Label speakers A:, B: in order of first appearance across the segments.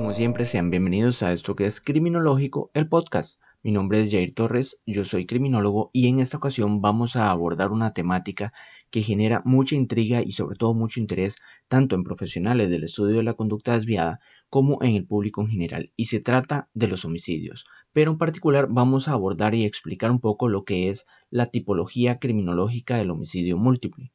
A: Como siempre, sean bienvenidos a esto que es Criminológico, el podcast. Mi nombre es Jair Torres, yo soy criminólogo y en esta ocasión vamos a abordar una temática que genera mucha intriga y sobre todo mucho interés tanto en profesionales del estudio de la conducta desviada como en el público en general y se trata de los homicidios. Pero en particular vamos a abordar y explicar un poco lo que es la tipología criminológica del homicidio múltiple.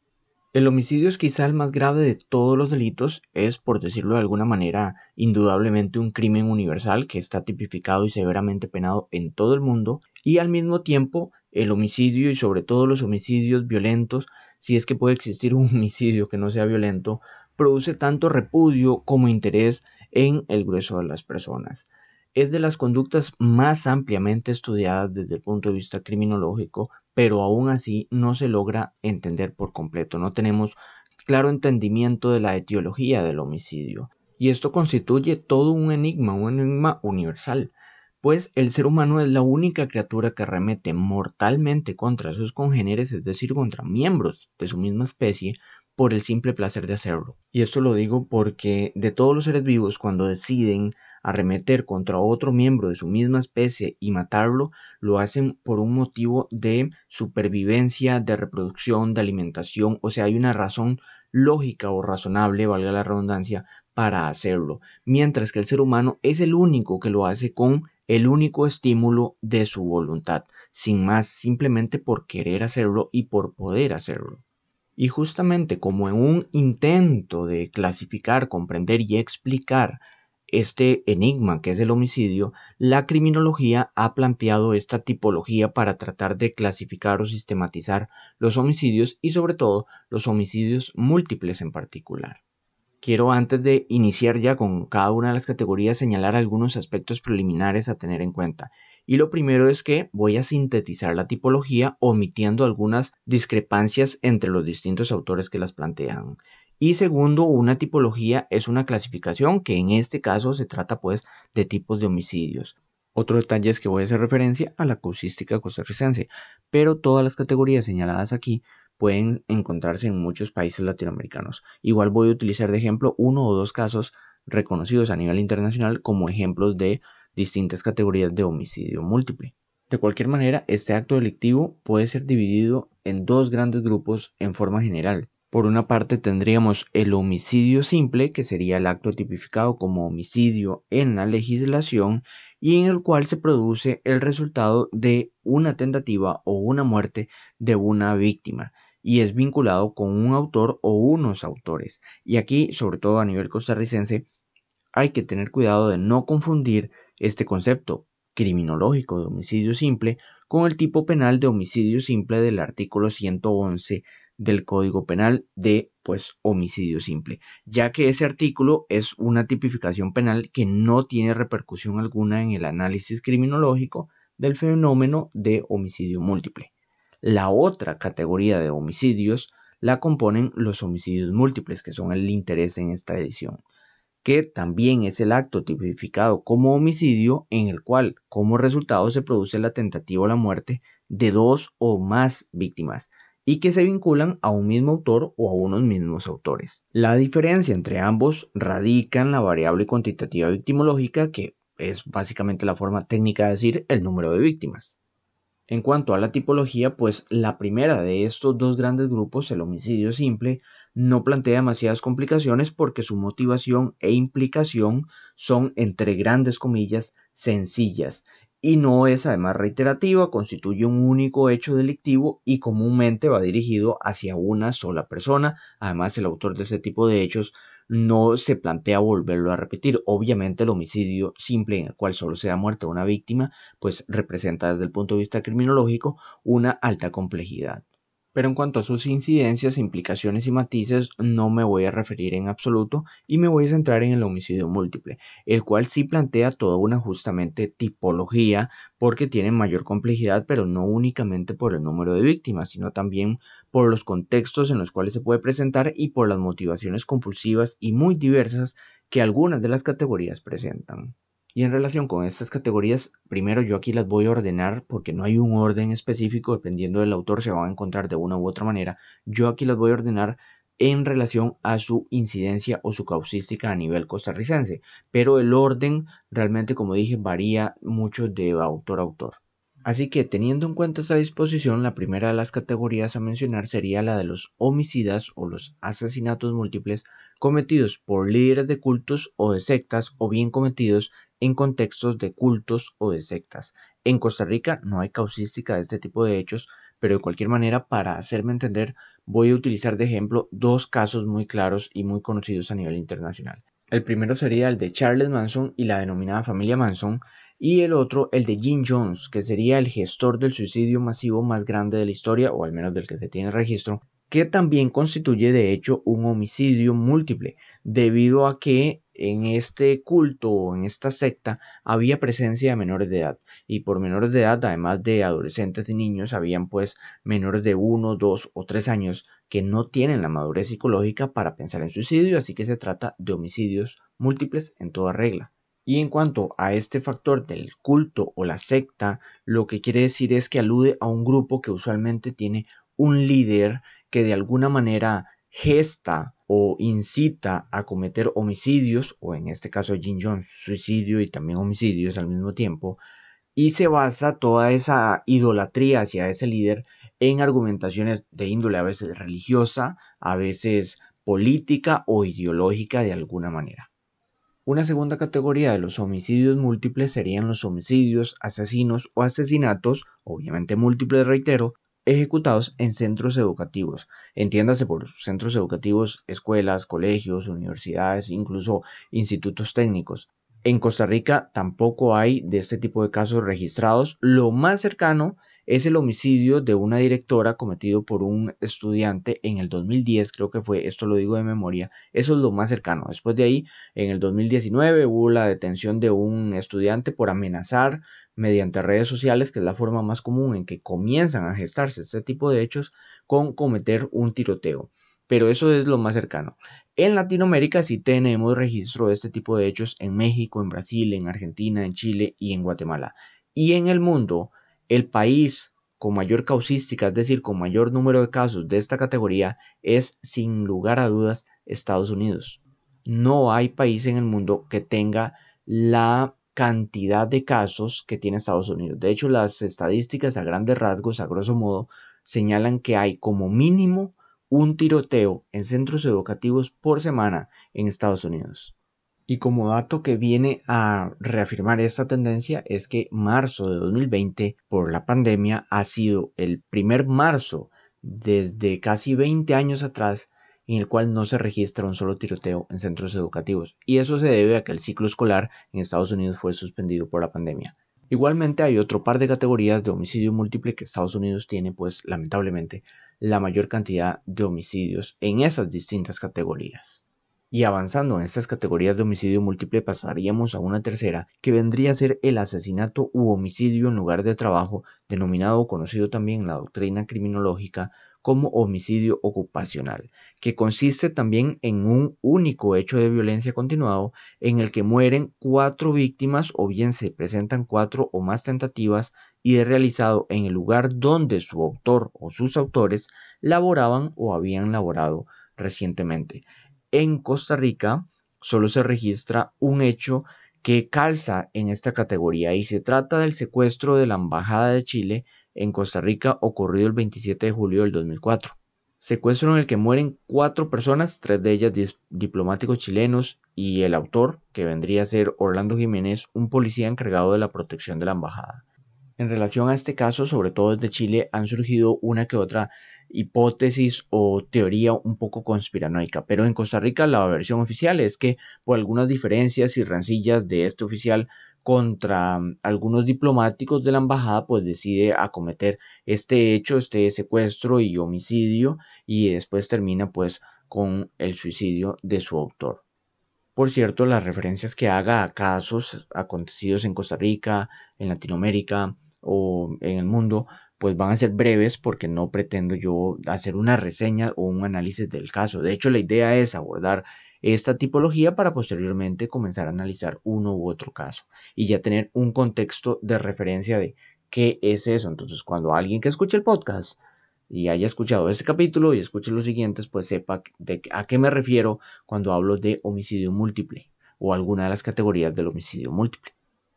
A: El homicidio es quizá el más grave de todos los delitos, es, por decirlo de alguna manera, indudablemente un crimen universal que está tipificado y severamente penado en todo el mundo, y al mismo tiempo el homicidio y sobre todo los homicidios violentos, si es que puede existir un homicidio que no sea violento, produce tanto repudio como interés en el grueso de las personas. Es de las conductas más ampliamente estudiadas desde el punto de vista criminológico, pero aún así no se logra entender por completo. No tenemos claro entendimiento de la etiología del homicidio. Y esto constituye todo un enigma, un enigma universal, pues el ser humano es la única criatura que remete mortalmente contra sus congéneres, es decir, contra miembros de su misma especie, por el simple placer de hacerlo. Y esto lo digo porque de todos los seres vivos, cuando deciden arremeter contra otro miembro de su misma especie y matarlo, lo hacen por un motivo de supervivencia, de reproducción, de alimentación, o sea, hay una razón lógica o razonable, valga la redundancia, para hacerlo, mientras que el ser humano es el único que lo hace con el único estímulo de su voluntad, sin más, simplemente por querer hacerlo y por poder hacerlo. Y justamente como en un intento de clasificar, comprender y explicar este enigma que es el homicidio, la criminología ha planteado esta tipología para tratar de clasificar o sistematizar los homicidios y sobre todo los homicidios múltiples en particular. Quiero antes de iniciar ya con cada una de las categorías señalar algunos aspectos preliminares a tener en cuenta. Y lo primero es que voy a sintetizar la tipología omitiendo algunas discrepancias entre los distintos autores que las plantean. Y segundo, una tipología es una clasificación que en este caso se trata pues de tipos de homicidios. Otro detalle es que voy a hacer referencia a la causística costarricense, pero todas las categorías señaladas aquí pueden encontrarse en muchos países latinoamericanos. Igual voy a utilizar de ejemplo uno o dos casos reconocidos a nivel internacional como ejemplos de distintas categorías de homicidio múltiple. De cualquier manera, este acto delictivo puede ser dividido en dos grandes grupos en forma general. Por una parte tendríamos el homicidio simple, que sería el acto tipificado como homicidio en la legislación y en el cual se produce el resultado de una tentativa o una muerte de una víctima y es vinculado con un autor o unos autores. Y aquí, sobre todo a nivel costarricense, hay que tener cuidado de no confundir este concepto criminológico de homicidio simple con el tipo penal de homicidio simple del artículo 111 del Código Penal de pues homicidio simple, ya que ese artículo es una tipificación penal que no tiene repercusión alguna en el análisis criminológico del fenómeno de homicidio múltiple. La otra categoría de homicidios la componen los homicidios múltiples, que son el interés en esta edición, que también es el acto tipificado como homicidio en el cual como resultado se produce la tentativa o la muerte de dos o más víctimas, y que se vinculan a un mismo autor o a unos mismos autores. La diferencia entre ambos radica en la variable cuantitativa victimológica, que es básicamente la forma técnica de decir el número de víctimas. En cuanto a la tipología, pues la primera de estos dos grandes grupos, el homicidio simple, no plantea demasiadas complicaciones porque su motivación e implicación son, entre grandes comillas, sencillas y no es además reiterativa, constituye un único hecho delictivo y comúnmente va dirigido hacia una sola persona. Además, el autor de este tipo de hechos no se plantea volverlo a repetir. Obviamente el homicidio simple en el cual solo se da muerte a una víctima, pues representa desde el punto de vista criminológico una alta complejidad. Pero en cuanto a sus incidencias, implicaciones y matices, no me voy a referir en absoluto y me voy a centrar en el homicidio múltiple, el cual sí plantea toda una justamente tipología porque tiene mayor complejidad, pero no únicamente por el número de víctimas, sino también por los contextos en los cuales se puede presentar y por las motivaciones compulsivas y muy diversas que algunas de las categorías presentan. Y en relación con estas categorías, primero yo aquí las voy a ordenar porque no hay un orden específico, dependiendo del autor se van a encontrar de una u otra manera. Yo aquí las voy a ordenar en relación a su incidencia o su causística a nivel costarricense, pero el orden realmente, como dije, varía mucho de autor a autor. Así que teniendo en cuenta esta disposición, la primera de las categorías a mencionar sería la de los homicidas o los asesinatos múltiples cometidos por líderes de cultos o de sectas o bien cometidos en contextos de cultos o de sectas. En Costa Rica no hay causística de este tipo de hechos, pero de cualquier manera, para hacerme entender, voy a utilizar de ejemplo dos casos muy claros y muy conocidos a nivel internacional. El primero sería el de Charles Manson y la denominada familia Manson, y el otro el de Jim Jones, que sería el gestor del suicidio masivo más grande de la historia, o al menos del que se tiene registro, que también constituye de hecho un homicidio múltiple, debido a que en este culto o en esta secta había presencia de menores de edad y por menores de edad además de adolescentes y niños habían pues menores de 1, 2 o 3 años que no tienen la madurez psicológica para pensar en suicidio así que se trata de homicidios múltiples en toda regla. Y en cuanto a este factor del culto o la secta, lo que quiere decir es que alude a un grupo que usualmente tiene un líder que de alguna manera gesta o incita a cometer homicidios, o en este caso Jim Jones, suicidio y también homicidios al mismo tiempo, y se basa toda esa idolatría hacia ese líder en argumentaciones de índole a veces religiosa, a veces política o ideológica de alguna manera. Una segunda categoría de los homicidios múltiples serían los homicidios, asesinos o asesinatos, obviamente múltiples reitero, ejecutados en centros educativos. Entiéndase por centros educativos, escuelas, colegios, universidades, incluso institutos técnicos. En Costa Rica tampoco hay de este tipo de casos registrados. Lo más cercano es el homicidio de una directora cometido por un estudiante en el 2010, creo que fue, esto lo digo de memoria, eso es lo más cercano. Después de ahí, en el 2019 hubo la detención de un estudiante por amenazar mediante redes sociales, que es la forma más común en que comienzan a gestarse este tipo de hechos, con cometer un tiroteo. Pero eso es lo más cercano. En Latinoamérica sí tenemos registro de este tipo de hechos en México, en Brasil, en Argentina, en Chile y en Guatemala. Y en el mundo, el país con mayor causística, es decir, con mayor número de casos de esta categoría, es sin lugar a dudas Estados Unidos. No hay país en el mundo que tenga la cantidad de casos que tiene Estados Unidos. De hecho, las estadísticas a grandes rasgos, a grosso modo, señalan que hay como mínimo un tiroteo en centros educativos por semana en Estados Unidos. Y como dato que viene a reafirmar esta tendencia es que marzo de 2020 por la pandemia ha sido el primer marzo desde casi 20 años atrás en el cual no se registra un solo tiroteo en centros educativos. Y eso se debe a que el ciclo escolar en Estados Unidos fue suspendido por la pandemia. Igualmente hay otro par de categorías de homicidio múltiple que Estados Unidos tiene, pues lamentablemente, la mayor cantidad de homicidios en esas distintas categorías. Y avanzando en estas categorías de homicidio múltiple pasaríamos a una tercera que vendría a ser el asesinato u homicidio en lugar de trabajo, denominado o conocido también en la doctrina criminológica como homicidio ocupacional, que consiste también en un único hecho de violencia continuado en el que mueren cuatro víctimas o bien se presentan cuatro o más tentativas y es realizado en el lugar donde su autor o sus autores laboraban o habían laborado recientemente en Costa Rica solo se registra un hecho que calza en esta categoría y se trata del secuestro de la Embajada de Chile en Costa Rica ocurrido el 27 de julio del 2004. Secuestro en el que mueren cuatro personas, tres de ellas diplomáticos chilenos y el autor, que vendría a ser Orlando Jiménez, un policía encargado de la protección de la embajada. En relación a este caso, sobre todo desde Chile, han surgido una que otra hipótesis o teoría un poco conspiranoica, pero en Costa Rica la versión oficial es que por algunas diferencias y rencillas de este oficial contra mm, algunos diplomáticos de la embajada, pues decide acometer este hecho, este secuestro y homicidio y después termina pues con el suicidio de su autor. Por cierto, las referencias que haga a casos acontecidos en Costa Rica, en Latinoamérica o en el mundo, pues van a ser breves porque no pretendo yo hacer una reseña o un análisis del caso. De hecho, la idea es abordar esta tipología para posteriormente comenzar a analizar uno u otro caso y ya tener un contexto de referencia de qué es eso. Entonces, cuando alguien que escuche el podcast y haya escuchado este capítulo y escuche los siguientes, pues sepa de a qué me refiero cuando hablo de homicidio múltiple o alguna de las categorías del homicidio múltiple.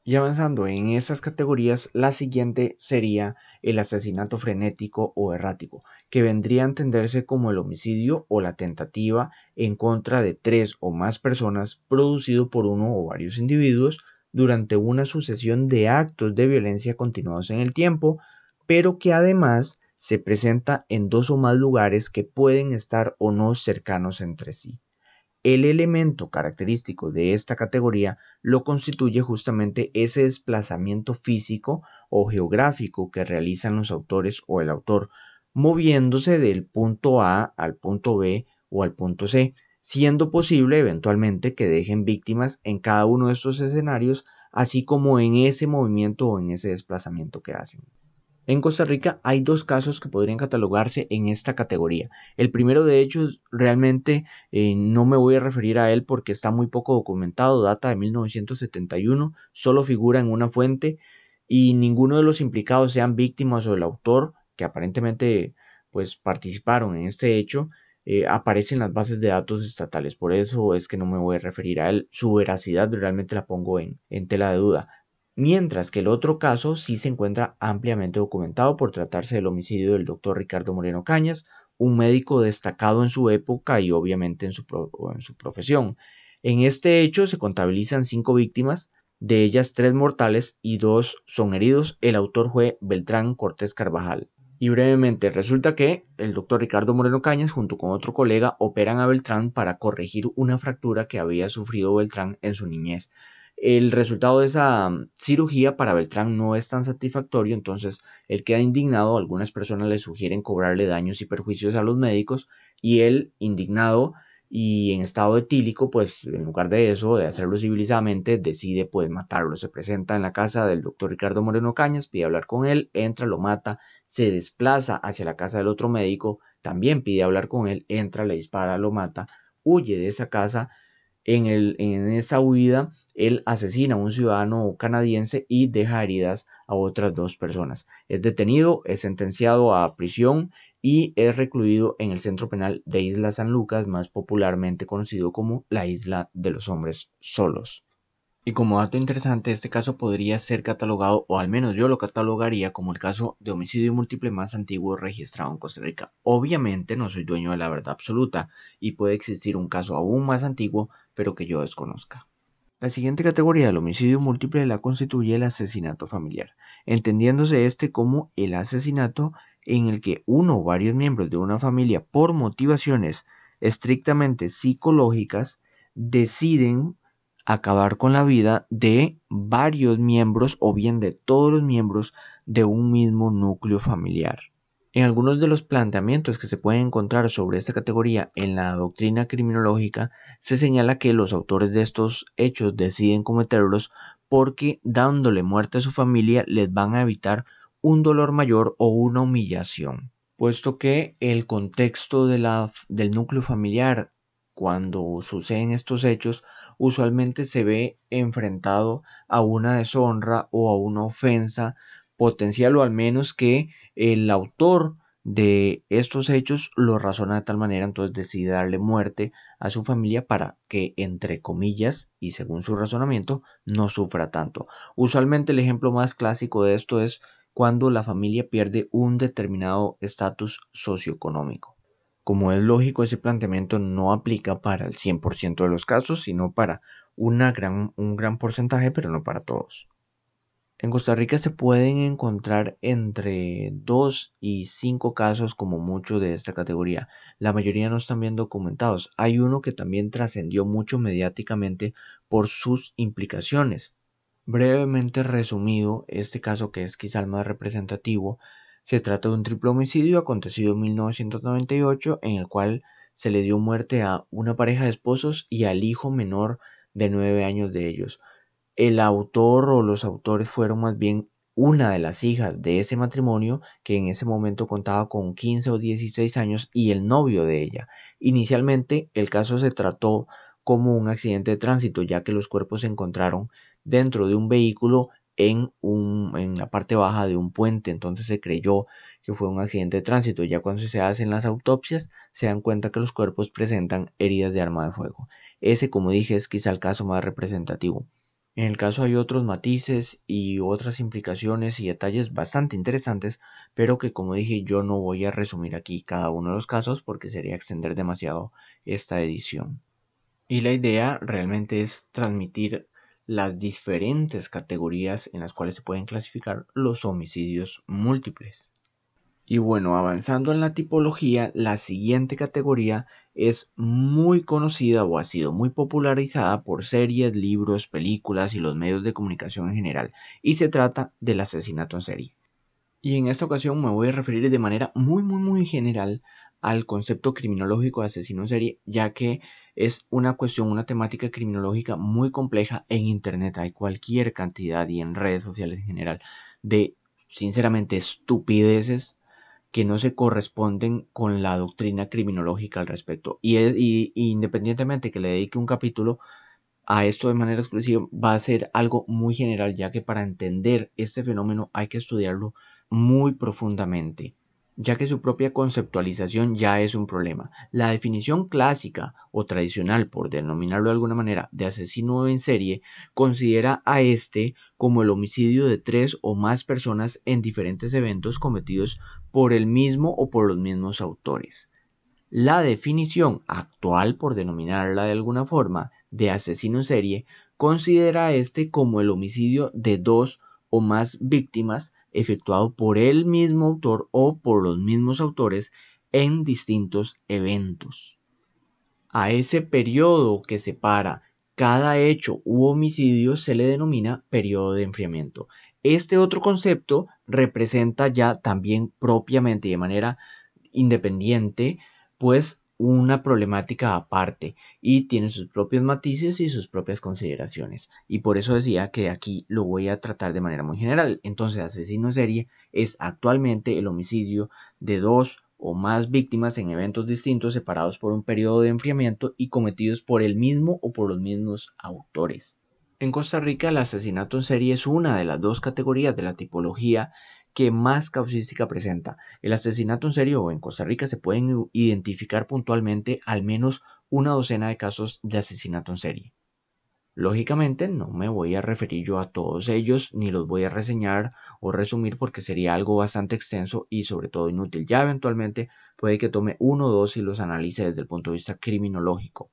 A: Y avanzando en esas categorías, la siguiente sería el asesinato frenético o errático, que vendría a entenderse como el homicidio o la tentativa en contra de tres o más personas producido por uno o varios individuos durante una sucesión de actos de violencia continuados en el tiempo, pero que además se presenta en dos o más lugares que pueden estar o no cercanos entre sí. El elemento característico de esta categoría lo constituye justamente ese desplazamiento físico o geográfico que realizan los autores o el autor, moviéndose del punto A al punto B o al punto C, siendo posible eventualmente que dejen víctimas en cada uno de estos escenarios, así como en ese movimiento o en ese desplazamiento que hacen. En Costa Rica hay dos casos que podrían catalogarse en esta categoría. El primero de ellos realmente eh, no me voy a referir a él porque está muy poco documentado, data de 1971, solo figura en una fuente y ninguno de los implicados sean víctimas o el autor que aparentemente pues participaron en este hecho eh, aparece en las bases de datos estatales. Por eso es que no me voy a referir a él. Su veracidad realmente la pongo en, en tela de duda mientras que el otro caso sí se encuentra ampliamente documentado por tratarse del homicidio del doctor Ricardo Moreno Cañas, un médico destacado en su época y obviamente en su, profesión. En este hecho se contabilizan cinco víctimas, de ellas tres mortales y dos son heridos. El autor fue Beltrán Cortés Carvajal. Y brevemente, resulta que el doctor Ricardo Moreno Cañas junto con otro colega operan a Beltrán para corregir una fractura que había sufrido Beltrán en su niñez. El resultado de esa mm, cirugía para Beltrán no es tan satisfactorio, entonces él queda indignado, algunas personas le sugieren cobrarle daños y perjuicios a los médicos y él, indignado y en estado etílico, pues en lugar de eso, de hacerlo civilizadamente, decide pues matarlo. Se presenta en la casa del doctor Ricardo Moreno Cañas, pide hablar con él, entra, lo mata, se desplaza hacia la casa del otro médico, también pide hablar con él, entra, le dispara, lo mata, huye de esa casa en, el, en esa huida, él asesina a un ciudadano canadiense y deja heridas a otras dos personas. Es detenido, es sentenciado a prisión y es recluido en el centro penal de Isla San Lucas, más popularmente conocido como la Isla de los Hombres Solos. Y como dato interesante, este caso podría ser catalogado, o al menos yo lo catalogaría como el caso de homicidio múltiple más antiguo registrado en Costa Rica. Obviamente no soy dueño de la verdad absoluta y puede existir un caso aún más antiguo, pero que yo desconozca. La siguiente categoría del homicidio múltiple la constituye el asesinato familiar, entendiéndose este como el asesinato en el que uno o varios miembros de una familia por motivaciones estrictamente psicológicas deciden acabar con la vida de varios miembros o bien de todos los miembros de un mismo núcleo familiar. En algunos de los planteamientos que se pueden encontrar sobre esta categoría en la doctrina criminológica se señala que los autores de estos hechos deciden cometerlos porque dándole muerte a su familia les van a evitar un dolor mayor o una humillación, puesto que el contexto del núcleo familiar cuando suceden estos hechos usualmente se ve enfrentado a una deshonra o a una ofensa potencial o al menos que el autor de estos hechos lo razona de tal manera, entonces decide darle muerte a su familia para que, entre comillas, y según su razonamiento, no sufra tanto. Usualmente el ejemplo más clásico de esto es cuando la familia pierde un determinado estatus socioeconómico. Como es lógico, ese planteamiento no aplica para el 100% de los casos, sino para gran, un gran porcentaje, pero no para todos. En Costa Rica se pueden encontrar entre 2 y 5 casos como mucho de esta categoría. La mayoría no están bien documentados. Hay uno que también trascendió mucho mediáticamente por sus implicaciones. Brevemente resumido, este caso que es quizá el más representativo se trata de un triple homicidio acontecido en 1998 en el cual se le dio muerte a una pareja de esposos y al hijo menor de nueve años de ellos. El autor o los autores fueron más bien una de las hijas de ese matrimonio que en ese momento contaba con 15 o 16 años y el novio de ella. Inicialmente el caso se trató como un accidente de tránsito ya que los cuerpos se encontraron dentro de un vehículo en, un, en la parte baja de un puente, entonces se creyó que fue un accidente de tránsito. Ya cuando se hacen las autopsias se dan cuenta que los cuerpos presentan heridas de arma de fuego. Ese, como dije, es quizá el caso más representativo. En el caso hay otros matices y otras implicaciones y detalles bastante interesantes, pero que como dije yo no voy a resumir aquí cada uno de los casos porque sería extender demasiado esta edición. Y la idea realmente es transmitir las diferentes categorías en las cuales se pueden clasificar los homicidios múltiples. Y bueno, avanzando en la tipología, la siguiente categoría es muy conocida o ha sido muy popularizada por series, libros, películas y los medios de comunicación en general, y se trata del asesinato en serie. Y en esta ocasión me voy a referir de manera muy muy muy general al concepto criminológico de asesino en serie, ya que es una cuestión, una temática criminológica muy compleja en Internet. Hay cualquier cantidad y en redes sociales en general de, sinceramente, estupideces que no se corresponden con la doctrina criminológica al respecto. Y, independientemente que le dedique un capítulo a esto de manera exclusiva, va a ser algo muy general, ya que para entender este fenómeno hay que estudiarlo muy profundamente ya que su propia conceptualización ya es un problema. La definición clásica o tradicional, por denominarlo de alguna manera, de asesino en serie, considera a este como el homicidio de tres o más personas en diferentes eventos cometidos por el mismo o por los mismos autores. La definición actual, por denominarla de alguna forma, de asesino en serie, considera a este como el homicidio de dos o más víctimas efectuado por el mismo autor o por los mismos autores en distintos eventos. A ese periodo que separa cada hecho u homicidio se le denomina periodo de enfriamiento. Este otro concepto representa ya también propiamente y de manera independiente, pues una problemática aparte y tiene sus propios matices y sus propias consideraciones. Y por eso decía que aquí lo voy a tratar de manera muy general. Entonces, asesino serie es actualmente el homicidio de dos o más víctimas en eventos distintos separados por un periodo de enfriamiento y cometidos por el mismo o por los mismos autores. En Costa Rica el asesinato en serie es una de las dos categorías de la tipología que más causística presenta. El asesinato en serio en Costa Rica se pueden identificar puntualmente al menos una docena de casos de asesinato en serie. Lógicamente no me voy a referir yo a todos ellos ni los voy a reseñar o resumir porque sería algo bastante extenso y sobre todo inútil. Ya eventualmente puede que tome uno o dos y los analice desde el punto de vista criminológico.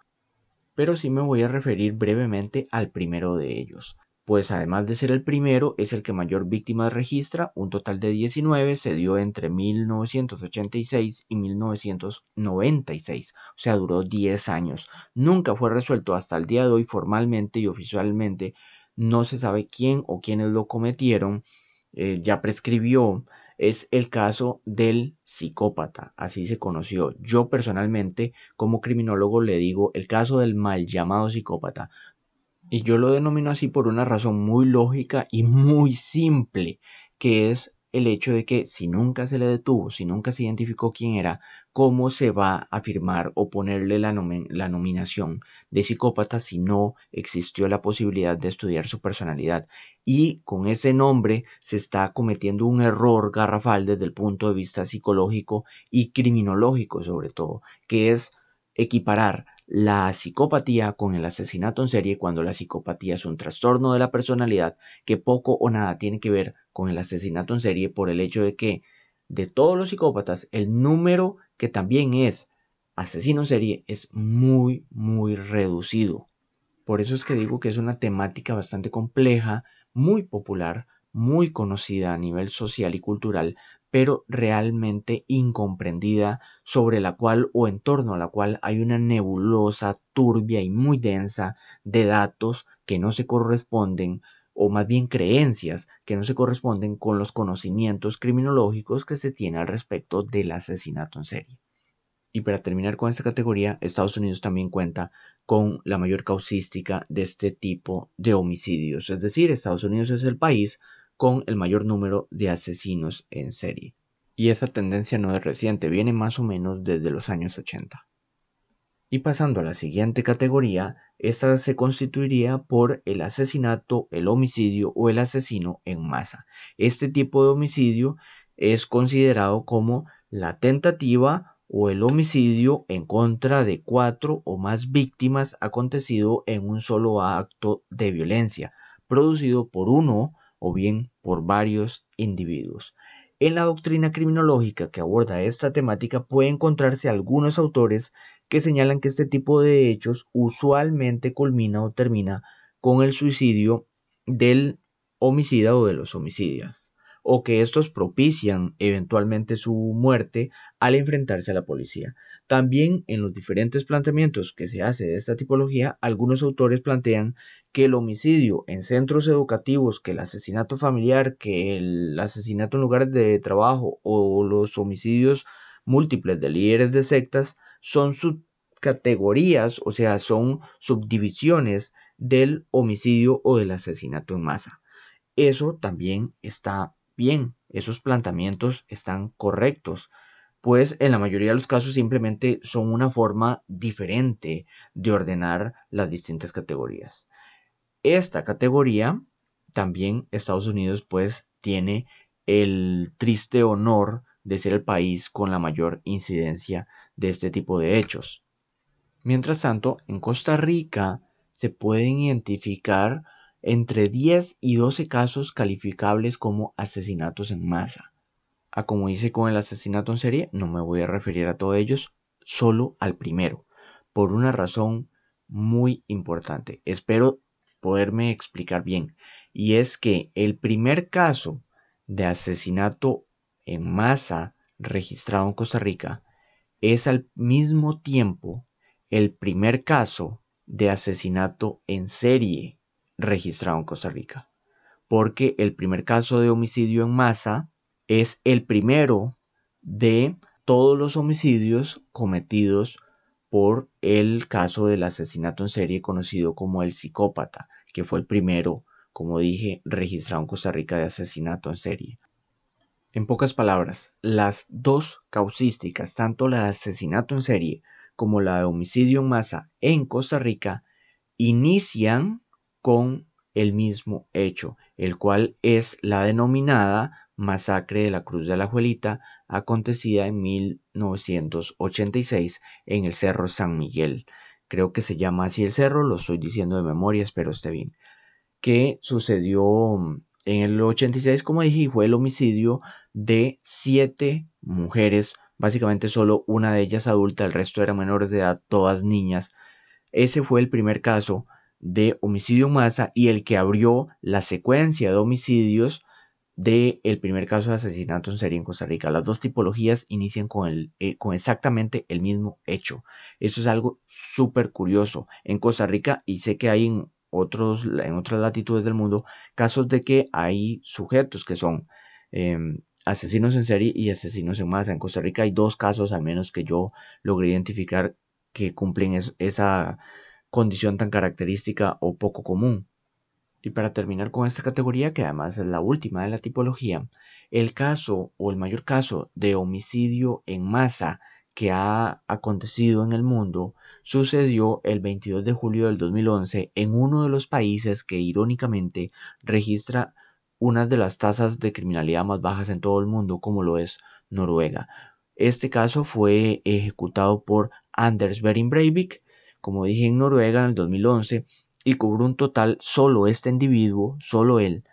A: Pero sí me voy a referir brevemente al primero de ellos pues además de ser el primero, es el que mayor víctimas registra, un total de 19, se dio entre 1986 y 1996, o sea, duró 10 años. Nunca fue resuelto hasta el día de hoy formalmente y oficialmente, no se sabe quién o quiénes lo cometieron, eh, ya prescribió, es el caso del psicópata, así se conoció. Yo personalmente, como criminólogo, le digo el caso del mal llamado psicópata, y yo lo denomino así por una razón muy lógica y muy simple, que es el hecho de que si nunca se le detuvo, si nunca se identificó quién era, ¿cómo se va a firmar o ponerle la, la, nominación de psicópata si no existió la posibilidad de estudiar su personalidad? Y con ese nombre se está cometiendo un error garrafal desde el punto de vista psicológico y criminológico sobre todo, que es equiparar la psicopatía con el asesinato en serie cuando la psicopatía es un trastorno de la personalidad que poco o nada tiene que ver con el asesinato en serie por el hecho de que de todos los psicópatas el número que también es asesino en serie es muy muy reducido. Por eso es que digo que es una temática bastante compleja, muy popular, muy conocida a nivel social y cultural, pero realmente incomprendida, sobre la cual o en torno a la cual hay una nebulosa, turbia y muy densa de datos que no se corresponden, o más bien creencias que no se corresponden con los conocimientos criminológicos que se tiene al respecto del asesinato en serie. Y para terminar con esta categoría, Estados Unidos también cuenta con la mayor causística de este tipo de homicidios. Es decir, Estados Unidos es el país con el mayor número de asesinos en serie. Y esa tendencia no es reciente, viene más o menos desde los años 80. Y pasando a la siguiente categoría, esta se constituiría por el asesinato, el homicidio o el asesino en masa. Este tipo de homicidio es considerado como la tentativa o el homicidio en contra de cuatro o más víctimas acontecido en un solo acto de violencia, producido por uno o bien por varios individuos. En la doctrina criminológica que aborda esta temática puede encontrarse algunos autores que señalan que este tipo de hechos usualmente culmina o termina con el suicidio del homicida o de los homicidios o que estos propician eventualmente su muerte al enfrentarse a la policía. También en los diferentes planteamientos que se hace de esta tipología, algunos autores plantean que el homicidio en centros educativos, que el asesinato familiar, que el asesinato en lugares de trabajo o los homicidios múltiples de líderes de sectas son subcategorías, o sea, son subdivisiones del homicidio o del asesinato en masa. Eso también está bien, esos planteamientos están correctos, pues en la mayoría de los casos simplemente son una forma diferente de ordenar las distintas categorías. Esta categoría también Estados Unidos pues tiene el triste honor de ser el país con la mayor incidencia de este tipo de hechos. Mientras tanto, en Costa Rica se pueden identificar entre 10 y 12 casos calificables como asesinatos en masa. A como hice con el asesinato en serie, no me voy a referir a todos ellos, solo al primero, por una razón muy importante. Espero poderme explicar bien. Y es que el primer caso de asesinato en masa registrado en Costa Rica es al mismo tiempo el primer caso de asesinato en serie registrado en Costa Rica. Porque el primer caso de homicidio en masa es el primero de todos los homicidios cometidos por el caso del asesinato en serie conocido como el psicópata, que fue el primero, como dije, registrado en Costa Rica de asesinato en serie. En pocas palabras, las dos causísticas, tanto la de asesinato en serie como la de homicidio en masa en Costa Rica, inician con el mismo hecho, el cual es la denominada masacre de la Cruz de la Juelita, acontecida en 1986 en el Cerro San Miguel. Creo que se llama así el cerro, lo estoy diciendo de memoria, espero esté bien. Que sucedió en el 86, como dije, fue el homicidio de siete mujeres, básicamente solo una de ellas adulta, el resto eran menores de edad, todas niñas. Ese fue el primer caso de homicidio en masa y el que abrió la secuencia de homicidios del el primer caso de asesinato en serie en Costa Rica. Las dos tipologías inician con, el, eh, con exactamente el mismo hecho. Eso es algo súper curioso. En Costa Rica, y sé que hay en, otros, en otras latitudes del mundo, casos de que hay sujetos que son em, asesinos en serie y asesinos en masa. En Costa Rica hay dos casos, al menos que yo logré identificar, que cumplen esa condición tan característica o poco común. Y para terminar con esta categoría, que además es la última de la tipología, el caso o el mayor caso de homicidio en masa que ha acontecido en el mundo sucedió el 22 de julio del 2011 en uno de los países que irónicamente registra una de las tasas de criminalidad más bajas en todo el mundo, como lo es Noruega. Este caso fue ejecutado por Anders Behring Breivik, como dije en Noruega en el 2011, y cubrió un total solo este individuo, solo él,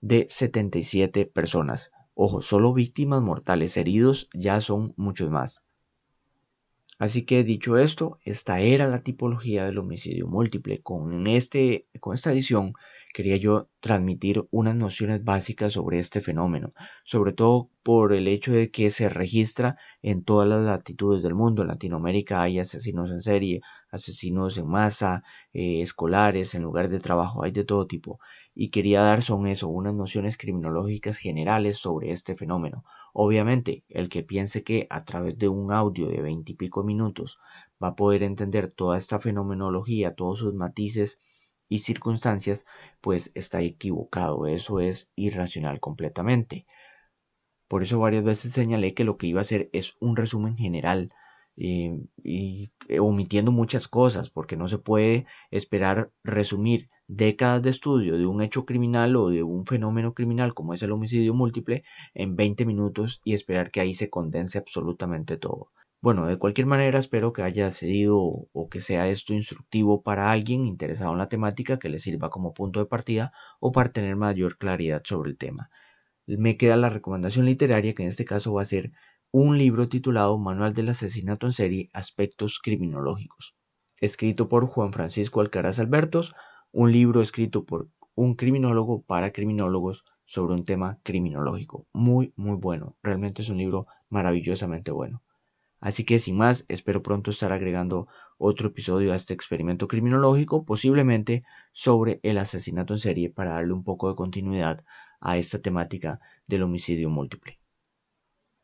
A: de 77 personas. Ojo, solo víctimas mortales, heridos ya son muchos más. Así que dicho esto, esta era la tipología del homicidio múltiple. Con, este, con esta edición quería yo transmitir unas nociones básicas sobre este fenómeno, sobre todo por el hecho de que se registra en todas las latitudes del mundo. En Latinoamérica hay asesinos en serie, asesinos en masa, eh, escolares, en lugares de trabajo, hay de todo tipo. Y quería dar son eso, unas nociones criminológicas generales sobre este fenómeno. Obviamente, el que piense que a través de un audio de veintipico minutos va a poder entender toda esta fenomenología, todos sus matices, y circunstancias, pues está equivocado. Eso es irracional completamente. Por eso varias veces señalé que lo que iba a hacer es un resumen general y, omitiendo muchas cosas, porque no se puede esperar resumir décadas de estudio de un hecho criminal o de un fenómeno criminal como es el homicidio múltiple en 20 minutos y esperar que ahí se condense absolutamente todo. Bueno, de cualquier manera espero que haya sido o que sea esto instructivo para alguien interesado en la temática que le sirva como punto de partida o para tener mayor claridad sobre el tema. Me queda la recomendación literaria que en este caso va a ser un libro titulado Manual del asesinato en serie, aspectos criminológicos, escrito por Juan Francisco Alcaraz Albertos, un libro escrito por un criminólogo para criminólogos sobre un tema criminológico. Muy, muy bueno. Realmente es un libro maravillosamente bueno. Así que sin más, espero pronto estar agregando otro episodio a este experimento criminológico, posiblemente sobre el asesinato en serie para darle un poco de continuidad a esta temática del homicidio múltiple.